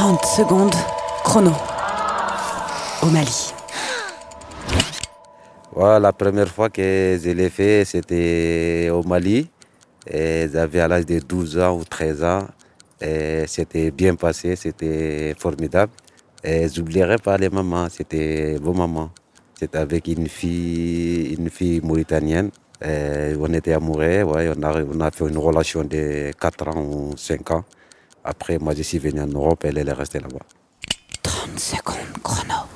30 secondes, chrono. Au Mali. Voilà, la première fois que je l'ai fait, c'était au Mali. J'avais à l'âge de 12 ans ou 13 ans. C'était bien passé, c'était formidable. Et j'oublierai pas les mamans, c'était vos mamans. C'était avec une fille, une fille mauritanienne. on était amoureux, on, a, on a fait une relation de 4 ans ou 5 ans. Après, moi, je suis venu en Europe et elle est restée là-bas. 30 secondes chrono.